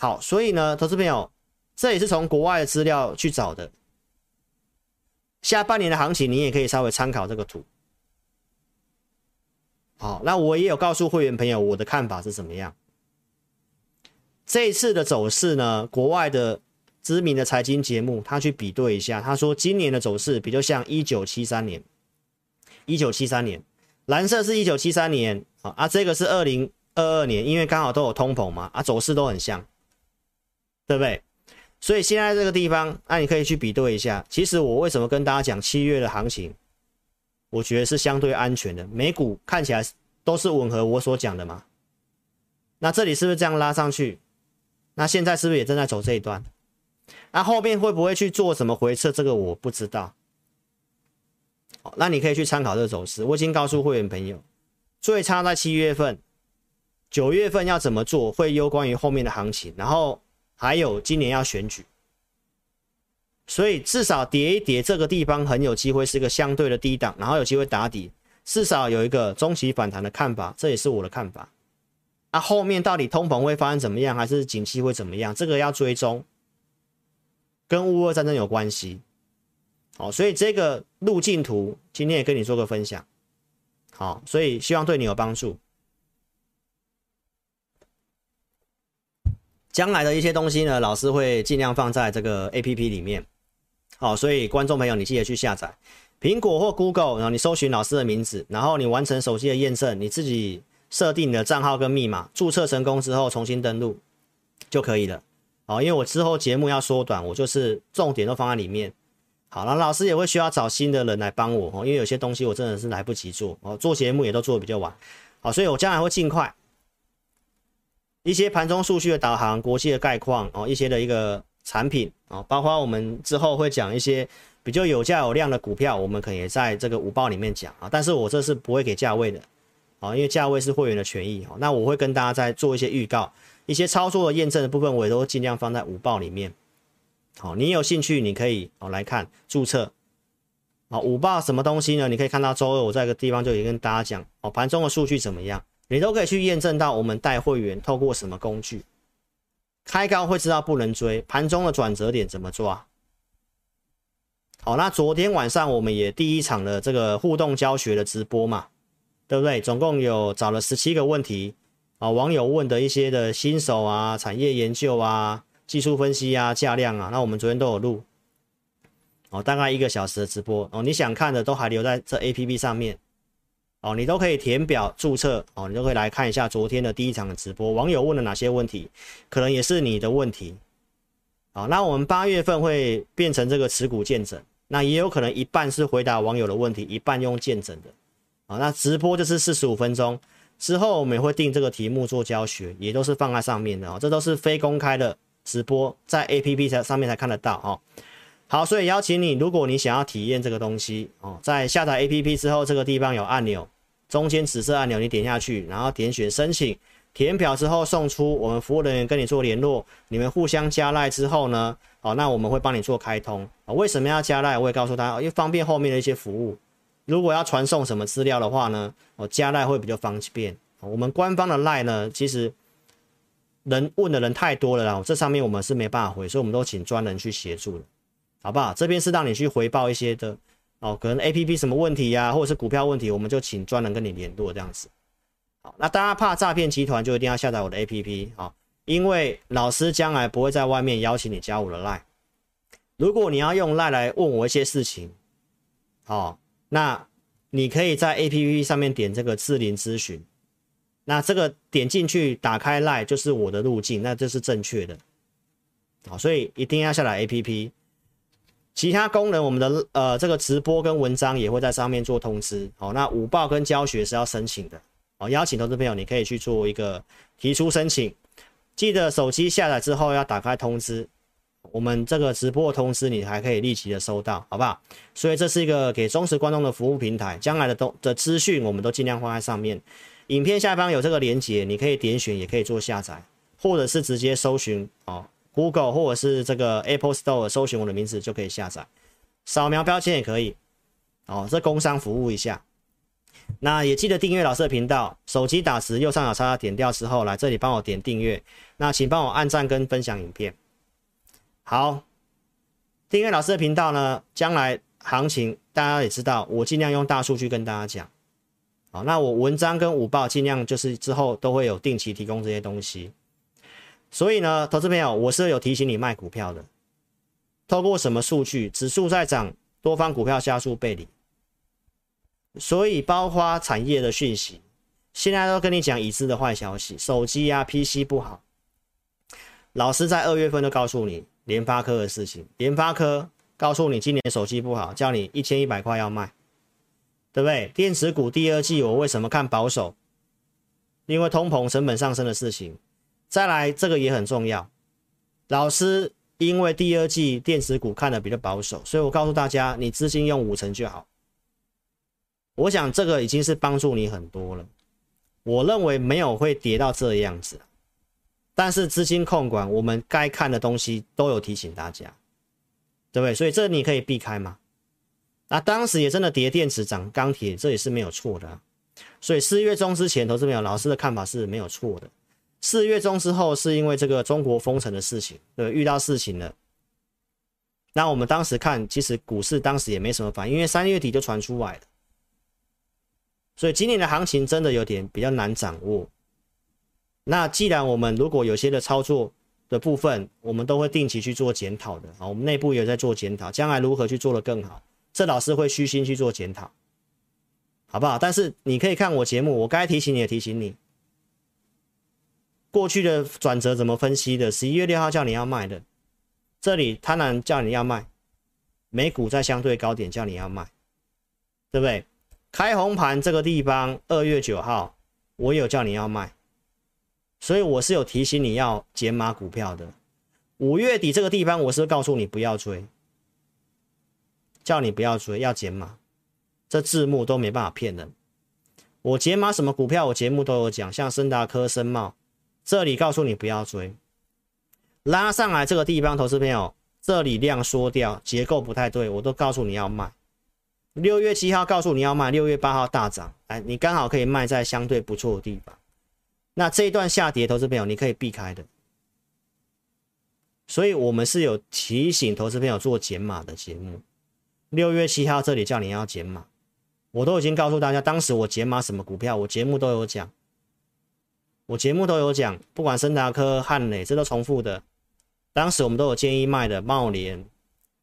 S1: 好，所以呢，投资朋友，这也是从国外的资料去找的。下半年的行情，你也可以稍微参考这个图。好，那我也有告诉会员朋友我的看法是怎么样。这一次的走势呢，国外的知名的财经节目他去比对一下，他说今年的走势比较像一九七三年。一九七三年，蓝色是一九七三年啊，这个是二零二二年，因为刚好都有通膨嘛，啊，走势都很像。对不对？所以现在这个地方，那、你可以去比对一下。其实我为什么跟大家讲七月的行情，我觉得是相对安全的。美股看起来都是吻合我所讲的嘛。那这里是不是这样拉上去？那现在是不是也正在走这一段？那后面会不会去做什么回撤？这个我不知道。好，那你可以去参考这个走势。我已经告诉会员朋友，最差在七月份，九月份要怎么做，会攸关于后面的行情。然后。还有今年要选举，所以至少跌一跌，这个地方很有机会是一个相对的低档，然后有机会打底，至少有一个中期反弹的看法，这也是我的看法。啊，后面到底通膨会发生怎么样，还是景气会怎么样，这个要追踪，跟乌俄战争有关系。好，所以这个路径图今天也跟你做个分享。好，所以希望对你有帮助。将来的一些东西呢，老师会尽量放在这个 APP 里面。好，所以观众朋友，你记得去下载苹果或 Google，然后你搜寻老师的名字，然后你完成手机的验证，你自己设定你的账号跟密码，注册成功之后重新登录就可以了。好，因为我之后节目要缩短，我就是重点都放在里面。好，那老师也会需要找新的人来帮我哦，因为有些东西我真的是来不及做哦，做节目也都做的比较晚。好，所以我将来会尽快。一些盘中数据的导航、国际的概况哦，一些的一个产品哦，包括我们之后会讲一些比较有价有量的股票，我们可能也在这个午报里面讲啊。但是我这是不会给价位的啊，因为价位是会员的权益哦。那我会跟大家再做一些预告，一些操作的验证的部分，我也都尽量放在午报里面。好，你有兴趣，你可以哦来看注册。好，午报什么东西呢？你可以看到周二我在一个地方就已经跟大家讲哦，盘中的数据怎么样？你都可以去验证到我们带会员透过什么工具开高会知道不能追，盘中的转折点怎么抓？好，那昨天晚上我们也第一场的这个互动教学的直播嘛，对不对？总共有找了十七个问题啊，网友问的一些的新手啊、产业研究啊、技术分析啊、价量啊，那我们昨天都有录哦，大概一个小时的直播哦，你想看的都还留在这 APP 上面。哦，你都可以填表注册哦，你都可以来看一下昨天的第一场的直播，网友问了哪些问题，可能也是你的问题。好，那我们八月份会变成这个持股见证，那也有可能一半是回答网友的问题，一半用见证的。好，那直播就是四十五分钟之后，我们也会定这个题目做教学，也都是放在上面的哦。这都是非公开的直播，在 APP 才上面才看得到哦。好，所以邀请你，如果你想要体验这个东西哦，在下载 APP 之后，这个地方有按钮，中间紫色按钮你点下去，然后点选申请。填表之后送出，我们服务人员跟你做联络，你们互相加赖之后呢，好，那我们会帮你做开通啊。为什么要加赖？我也告诉大家，因为方便后面的一些服务。如果要传送什么资料的话呢，哦，加赖会比较方便。我们官方的赖呢，其实人问的人太多了啦，这上面我们是没办法回，所以我们都请专人去协助的，好不好？这边是让你去回报一些的哦，可能 APP 什么问题呀，或者是股票问题，我们就请专人跟你联络这样子。好，那大家怕诈骗集团，就一定要下载我的 APP 啊，因为老师将来不会在外面邀请你加我的 Line。如果你要用 Line 来问我一些事情，好，那你可以在 APP 上面点这个智霖咨询，那这个点进去打开 Line 就是我的路径，那这是正确的。好，所以一定要下载 APP。其他功能，我们的呃这个直播跟文章也会在上面做通知。好，那午报跟教学是要申请的。好，邀请投资朋友，你可以去做一个提出申请，记得手机下载之后要打开通知，我们这个直播通知你还可以立即的收到，好不好？所以这是一个给忠实观众的服务平台，将来的东的资讯我们都尽量放在上面。影片下方有这个连接，你可以点选，也可以做下载，或者是直接搜寻哦，Google 或者是这个 Apple Store 搜寻我的名字就可以下载，扫描标签也可以。哦，这工商服务一下。那也记得订阅老师的频道，手机打时右上角叉叉点掉之后，来这里帮我点订阅。那请帮我按赞跟分享影片。好，订阅老师的频道呢，将来行情大家也知道，我尽量用大数据跟大家讲。好，那我文章跟午报尽量就是之后都会有定期提供这些东西。所以呢，投资朋友，我是有提醒你卖股票的。透过什么数据？指数在涨，多方股票加速背离。所以，包括产业的讯息，现在都跟你讲已知的坏消息，手机啊、PC 不好。老师在二月份就告诉你联发科的事情，联发科告诉你今年手机不好，叫你一千一百块要卖，对不对？电子股第二季我为什么看保守？因为通膨成本上升的事情。再来，这个也很重要。老师因为第二季电子股看的比较保守，所以我告诉大家，你资金用五成就好。我想这个已经是帮助你很多了。我认为没有会跌到这样子，但是资金控管，我们该看的东西都有提醒大家，对不对？所以这你可以避开吗？那当时也真的跌电子涨钢铁，这也是没有错的。所以四月中之前，投资朋友老师的看法是没有错的。四月中之后，是因为这个中国封城的事情，对，遇到事情了。那我们当时看，其实股市当时也没什么反应，因为三月底就传出来了。所以今年的行情真的有点比较难掌握。那既然我们如果有些的操作的部分，我们都会定期去做检讨的啊，我们内部也在做检讨，将来如何去做得更好，这老师会虚心去做检讨，好不好？但是你可以看我节目，我该提醒你也提醒你，过去的转折怎么分析的？十一月六号叫你要卖的，这里贪婪叫你要卖，美股在相对高点叫你要卖，对不对？开红盘这个地方，二月九号，我有叫你要卖，所以我是有提醒你要减码股票的。五月底这个地方，我是告诉你不要追，叫你不要追，要减码。这字幕都没办法骗人。我减码什么股票，我节目都有讲，像森达科、森茂，这里告诉你不要追。拉上来这个地方，投资朋友，这里量缩掉，结构不太对，我都告诉你要卖。六月七号告诉你要卖，六月八号大涨，哎，你刚好可以卖在相对不错的地方。那这一段下跌，投资朋友你可以避开的。所以我们是有提醒投资朋友做减码的节目。六月七号这里叫你要减码，我都已经告诉大家，当时我减码什么股票，我节目都有讲，我节目都有讲，不管森达科、汉磊，这都重复的。当时我们都有建议卖的茂联，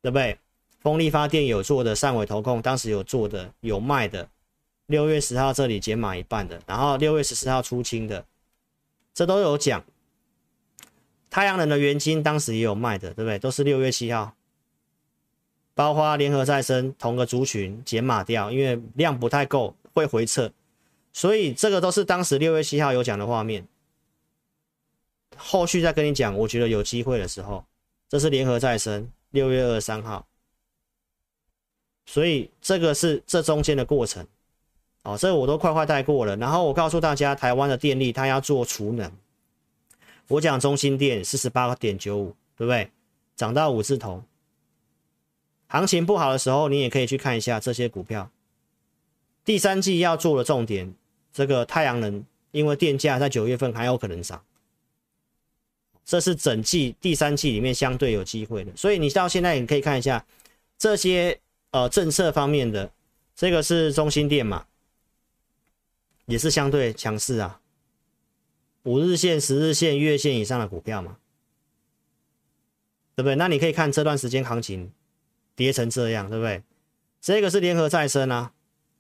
S1: 对不对？风力发电有做的，汕尾投控当时有做的，有卖的。六月十号这里减码一半的，然后六月十四号出清的，这都有讲。太阳能的元晶当时也有卖的，对不对？都是六月七号，包括联合再生同个族群减码掉，因为量不太够会回撤，所以这个都是当时六月七号有讲的画面。后续再跟你讲，我觉得有机会的时候，这是联合再生六月二十三号，所以这个是这中间的过程。哦，这我都快快带过了。然后我告诉大家，台湾的电力它要做储能。我讲中心电四十八点九五，对不对？涨到五字头。行情不好的时候，你也可以去看一下这些股票。第三季要做的重点，这个太阳能，因为电价在九月份还有可能涨。这是整季第三季里面相对有机会的。所以你到现在你可以看一下这些呃政策方面的，这个是中心电嘛。也是相对强势啊，五日线、十日线、月线以上的股票嘛，对不对？那你可以看这段时间行情跌成这样，对不对？这个是联合再生啊，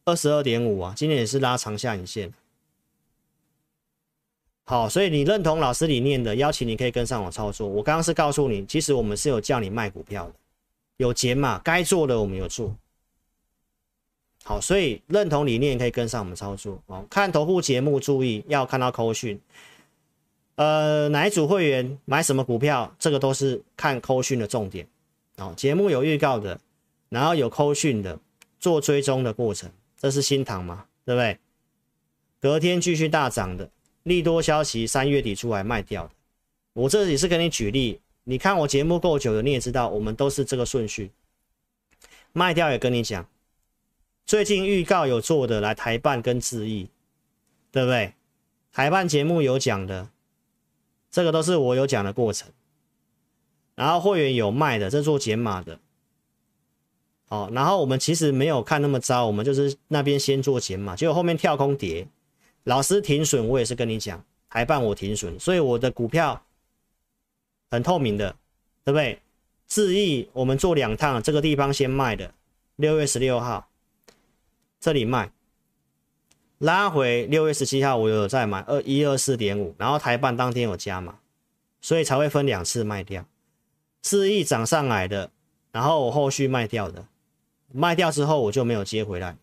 S1: 二十二点五啊，今天也是拉长下影线。好，所以你认同老师理念的，邀请你可以跟上我操作。我刚刚是告诉你，其实我们是有叫你卖股票的，有解码，该做的我们有做。好，所以认同理念可以跟上我们操作哦。看投顾节目，注意要看到扣讯。呃，哪一组会员买什么股票，这个都是看扣讯的重点。哦，节目有预告的，然后有扣讯的，做追踪的过程，这是新塘嘛，对不对？隔天继续大涨的利多消息，三月底出来卖掉的。我这里是跟你举例，你看我节目够久的，你也知道，我们都是这个顺序。卖掉也跟你讲。最近预告有做的，来台办跟智易，对不对？台办节目有讲的，这个都是我有讲的过程。然后会员有卖的，这做减码的。哦，然后我们其实没有看那么糟，我们就是那边先做减码，结果后面跳空跌，老师停损，我也是跟你讲，台办我停损，所以我的股票很透明的，对不对？智易我们做两趟，这个地方先卖的，六月十六号。这里卖，拉回六月十七号，我有在买二一二四点五，然后台办当天有加码，所以才会分两次卖掉。智易涨上来的，然后我后续卖掉的，卖掉之后我就没有接回来。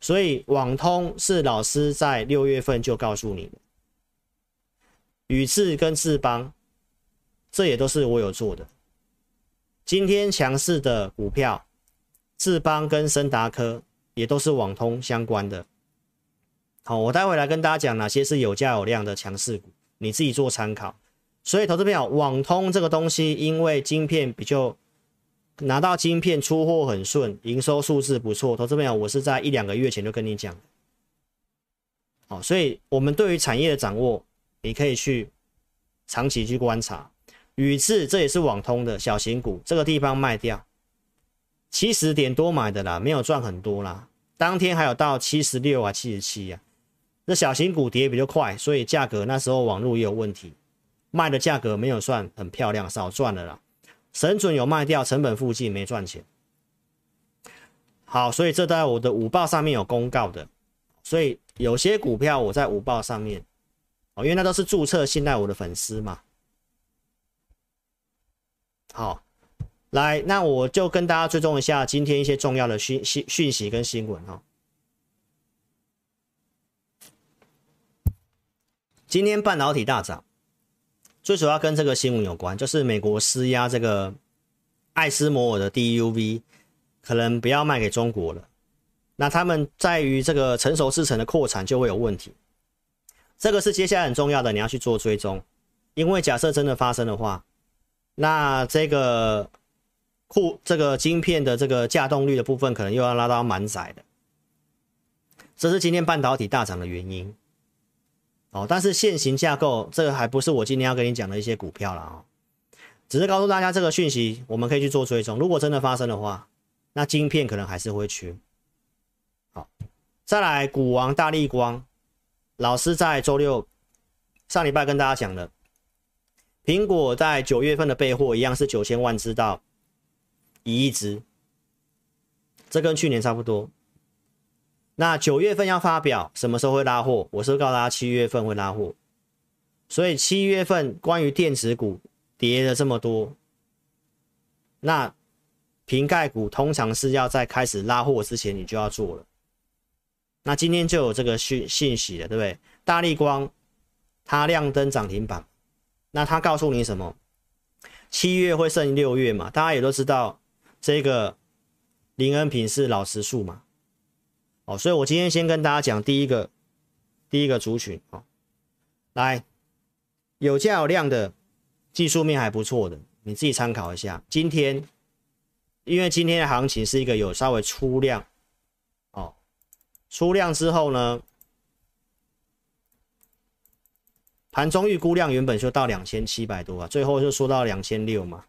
S1: 所以网通是老师在六月份就告诉你的，宇智跟智邦，这也都是我有做的。今天强势的股票。智邦跟森达科也都是网通相关的。好，我待会来跟大家讲哪些是有价有量的强势股，你自己做参考。所以，投资朋友，网通这个东西，因为晶片比较拿到晶片出货很顺，营收数字不错。投资朋友，我是在一两个月前就跟你讲。好，所以我们对于产业的掌握，你可以去长期去观察。宇智这也是网通的小型股，这个地方卖掉。七十点多买的啦，没有赚很多啦。当天还有到七十六啊、七十七啊。那小型股跌比较快，所以价格那时候网络也有问题，卖的价格没有算很漂亮，少赚了啦。神准有卖掉，成本附近没赚钱。好，所以这在我的五报上面有公告的，所以有些股票我在五报上面哦，因为那都是注册信赖我的粉丝嘛。好。来，那我就跟大家追踪一下今天一些重要的讯讯讯息跟新闻哈。今天半导体大涨，最主要跟这个新闻有关，就是美国施压这个艾斯摩尔的 DUV 可能不要卖给中国了。那他们在于这个成熟制程的扩产就会有问题，这个是接下来很重要的，你要去做追踪，因为假设真的发生的话，那这个。库这个晶片的这个稼动率的部分，可能又要拉到满载的，这是今天半导体大涨的原因。哦，但是现行架构这个还不是我今天要跟你讲的一些股票了哦，只是告诉大家这个讯息，我们可以去做追踪。如果真的发生的话，那晶片可能还是会缺。好，再来股王大立光，老师在周六上礼拜跟大家讲的，苹果在九月份的备货一样是九千万支到。一亿支，这跟去年差不多。那九月份要发表，什么时候会拉货？我是告诉大家七月份会拉货。所以七月份关于电子股跌了这么多，那瓶盖股通常是要在开始拉货之前你就要做了。那今天就有这个讯信息了，对不对？大力光它亮灯涨停板，那它告诉你什么？七月会胜六月嘛？大家也都知道这个林恩平是老实数嘛。哦，所以我今天先跟大家讲第一个，第一个族群哦，来有价有量的技术面还不错的，你自己参考一下。今天因为今天的行情是一个有稍微出量，哦，出量之后呢，盘中预估量原本就到两千七百多啊，最后就说到两千六嘛。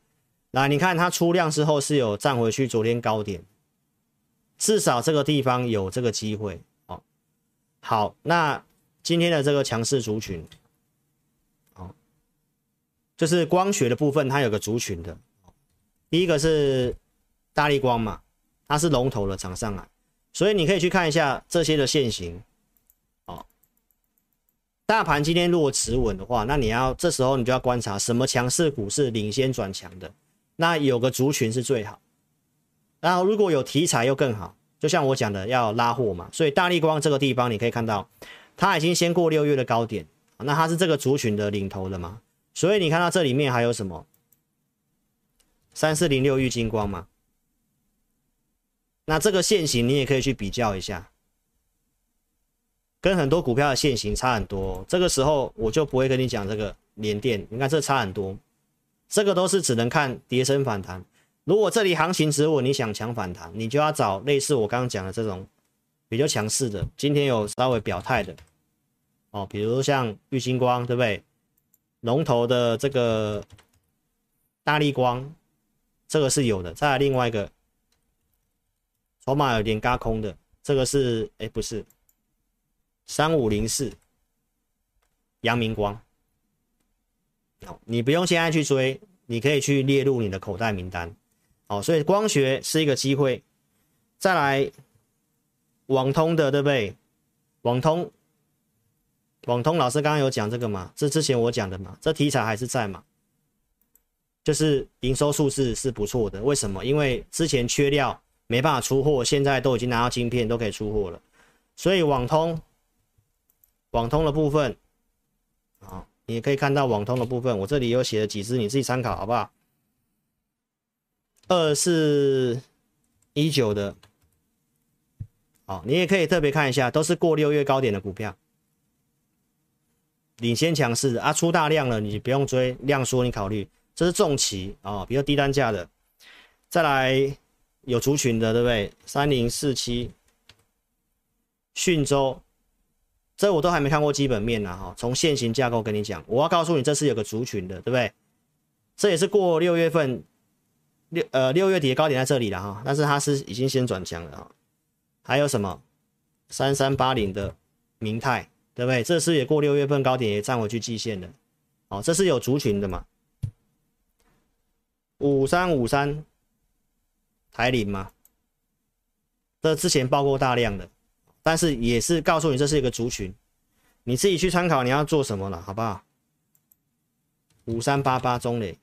S1: 来，你看它出量之后是有站回去昨天高点。至少这个地方有这个机会哦。好，那今天的这个强势族群，哦，就是光学的部分，它有个族群的。第一个是大力光嘛，它是龙头的涨上来，所以你可以去看一下这些的线型。哦，大盘今天如果持稳的话，那你要这时候你就要观察什么强势股是领先转强的，那有个族群是最好。然后如果有题材又更好，就像我讲的要拉货嘛，所以大立光这个地方你可以看到，它已经先过六月的高点，那它是这个族群的领头的嘛，所以你看到这里面还有什么？三四零六玉晶光嘛，那这个线型你也可以去比较一下，跟很多股票的线型差很多，这个时候我就不会跟你讲这个连电，你看这差很多，这个都是只能看跌升反弹。如果这里行情止稳，你想抢反弹，你就要找类似我刚刚讲的这种比较强势的，今天有稍微表态的哦，比如像玉星光，对不对？龙头的这个大力光，这个是有的。再来另外一个筹码有点嘎空的，这个是哎不是三五零四阳明光，你不用现在去追，你可以去列入你的口袋名单。哦，所以光学是一个机会，再来网通的，对不对？网通，网通老师刚刚有讲这个嘛？这之前我讲的嘛？这题材还是在嘛？就是营收数字是不错的，为什么？因为之前缺料没办法出货，现在都已经拿到晶片，都可以出货了。所以网通，网通的部分，啊，你可以看到网通的部分，我这里有写了几只，你自己参考好不好？二四一九的，好，你也可以特别看一下，都是过六月高点的股票，领先强势啊，出大量了，你不用追，量缩你考虑，这是重期啊，比较低单价的，再来有族群的，对不对？三零四七，讯州，这我都还没看过基本面呢，哈，从现行架构跟你讲，我要告诉你，这是有个族群的，对不对？这也是过六月份。六呃六月底的高点在这里了哈，但是它是已经先转强了哈。还有什么三三八零的明泰，对不对？这是也过六月份高点也站回去季线的，哦，这是有族群的嘛？五三五三台铃嘛，这之前报过大量的，但是也是告诉你这是一个族群，你自己去参考你要做什么了，好不好？五三八八中磊。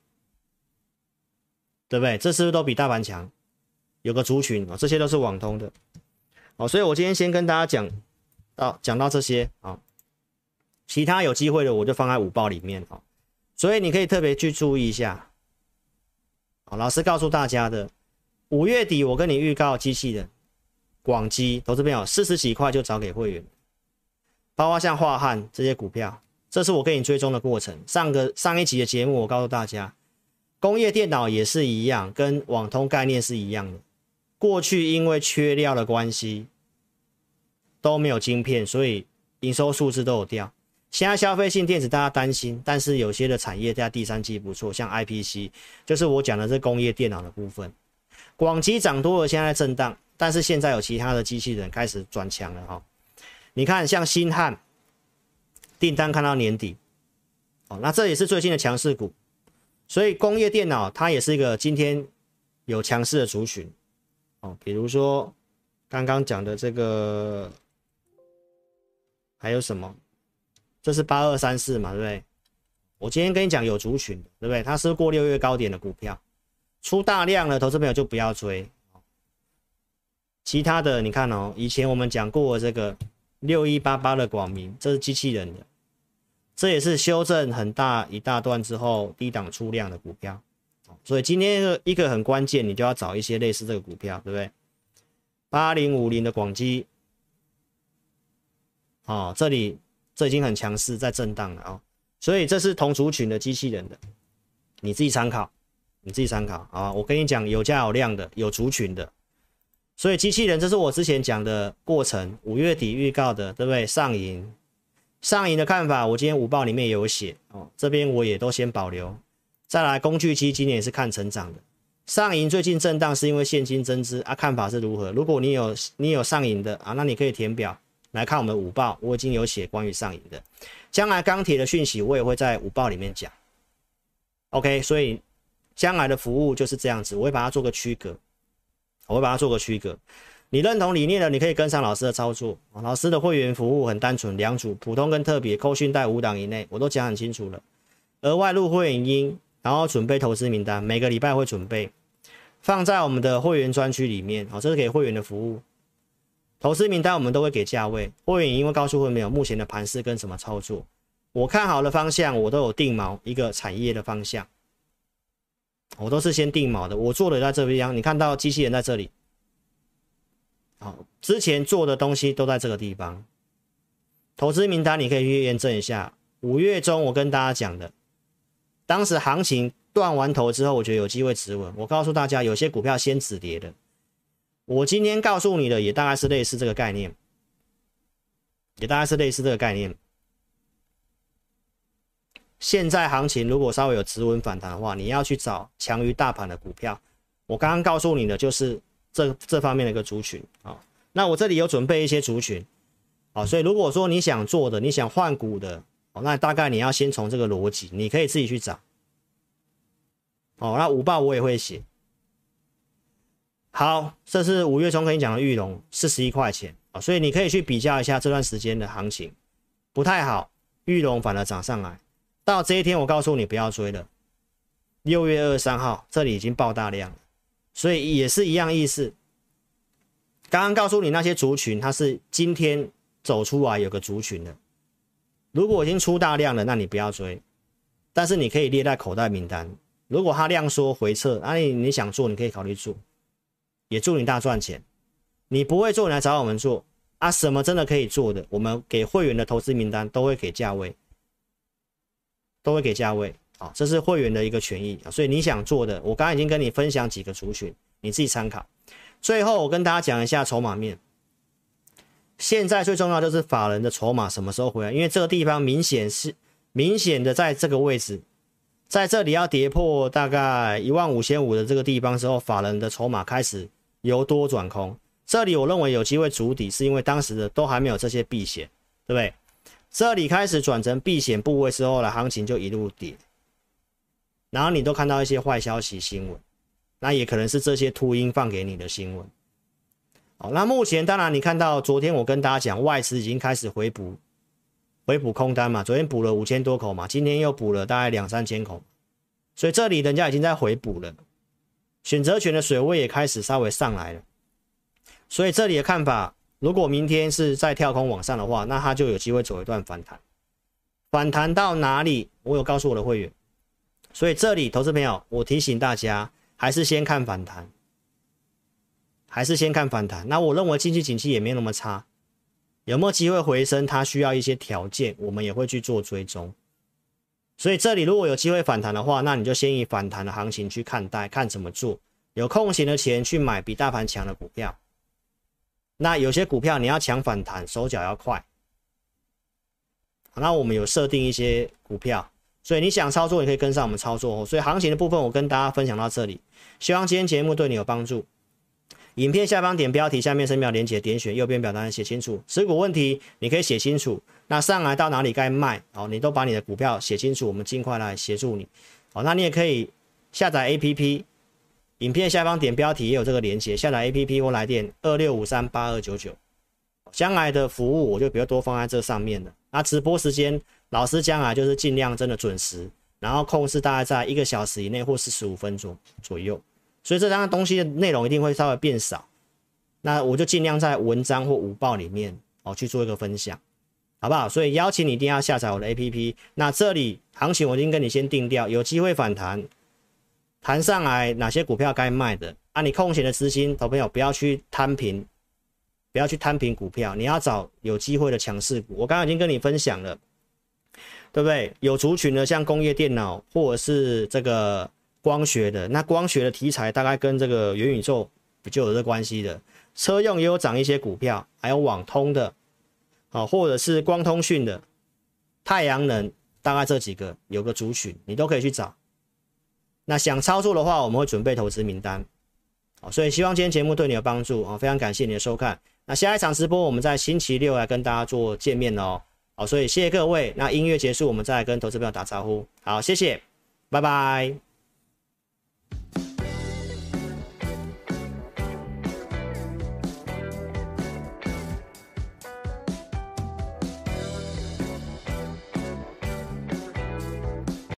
S1: 对不对？这是不是都比大盘强？有个族群啊，这些都是网通的，哦，所以我今天先跟大家讲到讲到这些啊，其他有机会的我就放在午报里面啊，所以你可以特别去注意一下。啊，老师告诉大家的，五月底我跟你预告机器人，广基投资朋友四十几块就找给会员，包括像华汉这些股票，这是我跟你追踪的过程。上个上一集的节目我告诉大家。工业电脑也是一样，跟网通概念是一样的。过去因为缺料的关系，都没有晶片，所以营收数字都有掉。现在消费性电子大家担心，但是有些的产业在第三季不错，像 IPC，就是我讲的这工业电脑的部分。广基涨多了，现在，震荡，但是现在有其他的机器人开始转强了哈。你看像新汉订单看到年底，哦，那这也是最近的强势股。所以工业电脑它也是一个今天有强势的族群哦，比如说刚刚讲的这个还有什么？这是八二三四嘛，对不对？我今天跟你讲有族群，对不对？它是过六月高点的股票，出大量了，投资朋友就不要追。其他的你看哦，以前我们讲过这个六一八八的广明，这是机器人的，这也是修正很大一大段之后低档出量的股票。所以今天一个很关键，你就要找一些类似这个股票，对不对？八零五零的广基，哦，这里这已经很强势，在震荡了啊、哦。所以这是同族群的机器人的，你自己参考，你自己参考啊。我跟你讲，有价有量的，有族群的。所以机器人，这是我之前讲的过程，五月底预告的，对不对？上影，上影的看法，我今天午报里面也有写哦，这边我也都先保留。再来，工具机今年也是看成长的，上影最近震荡是因为现金增资啊，看法是如何？如果你有你有上影的啊，那你可以填表来看我们的午报，我已经有写关于上影的，将来钢铁的讯息我也会在午报里面讲。OK，所以将来的服务就是这样子，我会把它做个区隔。我会把它做个区隔，你认同理念的，你可以跟上老师的操作。老师的会员服务很单纯，两组，普通跟特别，扣讯带五档以内，我都讲很清楚了。额外入会员音，然后准备投资名单，每个礼拜会准备放在我们的会员专区里面。好，这是给会员的服务。投资名单我们都会给价位，会员因为告诉会没有目前的盘势跟什么操作。我看好的方向，我都有定锚一个产业的方向。我都是先定锚的，我做的在这边，你看到机器人在这里，好，之前做的东西都在这个地方。投资名单你可以去验证一下，五月中我跟大家讲的，当时行情断完头之后，我觉得有机会止稳。我告诉大家，有些股票先止跌的，我今天告诉你的也大概是类似这个概念，也大概是类似这个概念。现在行情如果稍微有止稳反弹的话，你要去找强于大盘的股票。我刚刚告诉你的就是这这方面的一个族群啊。那我这里有准备一些族群啊，所以如果说你想做的，你想换股的，哦那大概你要先从这个逻辑，你可以自己去找。哦，那五报我也会写。好，这是五月中跟你讲的玉龙四十一块钱啊，所以你可以去比较一下这段时间的行情不太好，玉龙反而涨上来。到这一天，我告诉你不要追了。六月二十三号，这里已经爆大量了，所以也是一样意思。刚刚告诉你那些族群，它是今天走出来有个族群的。如果已经出大量了，那你不要追，但是你可以列在口袋名单。如果它量缩回撤，那你你想做，你可以考虑做，也祝你大赚钱。你不会做，你来找我们做啊？什么真的可以做的，我们给会员的投资名单都会给价位。都会给价位，啊，这是会员的一个权益啊，所以你想做的，我刚刚已经跟你分享几个族群，你自己参考。最后我跟大家讲一下筹码面，现在最重要就是法人的筹码什么时候回来，因为这个地方明显是明显的在这个位置，在这里要跌破大概一万五千五的这个地方之后，法人的筹码开始由多转空，这里我认为有机会筑底，是因为当时的都还没有这些避险，对不对？这里开始转成避险部位之后，呢行情就一路跌，然后你都看到一些坏消息新闻，那也可能是这些秃鹰放给你的新闻。好，那目前当然你看到昨天我跟大家讲，外资已经开始回补，回补空单嘛，昨天补了五千多口嘛，今天又补了大概两三千口，所以这里人家已经在回补了，选择权的水位也开始稍微上来了，所以这里的看法。如果明天是在跳空往上的话，那它就有机会走一段反弹。反弹到哪里？我有告诉我的会员。所以这里，投资朋友，我提醒大家，还是先看反弹，还是先看反弹。那我认为经济景气也没有那么差，有没有机会回升？它需要一些条件，我们也会去做追踪。所以这里如果有机会反弹的话，那你就先以反弹的行情去看待，看怎么做。有空闲的钱去买比大盘强的股票。那有些股票你要抢反弹，手脚要快。那我们有设定一些股票，所以你想操作，你可以跟上我们操作哦。所以行情的部分，我跟大家分享到这里，希望今天节目对你有帮助。影片下方点标题，下面深秒连接，点选右边表单写清楚持股问题，你可以写清楚。那上来到哪里该卖哦，你都把你的股票写清楚，我们尽快来协助你。好，那你也可以下载 APP。影片下方点标题也有这个连接，下载 APP 或来电二六五三八二九九。将来的服务我就比较多放在这上面了。那直播时间老师将来就是尽量真的准时，然后控制大概在一个小时以内或四十五分钟左右。所以这张东西的内容一定会稍微变少，那我就尽量在文章或午报里面哦去做一个分享，好不好？所以邀请你一定要下载我的 APP。那这里行情我已经跟你先定调，有机会反弹，弹上来哪些股票该卖的啊？你空闲的资金，投朋友不要去摊平，不要去摊平股票，你要找有机会的强势股。我刚刚已经跟你分享了，对不对？有族群的，像工业电脑或者是这个。光学的，那光学的题材大概跟这个元宇宙比较有这关系的，车用也有涨一些股票，还有网通的，啊，或者是光通讯的，太阳能，大概这几个有个族群，你都可以去找。那想操作的话，我们会准备投资名单，好，所以希望今天节目对你有帮助啊，非常感谢你的收看。那下一场直播我们在星期六来跟大家做见面哦，好，所以谢谢各位。那音乐结束，我们再来跟投资朋友打招呼，好，谢谢，拜拜。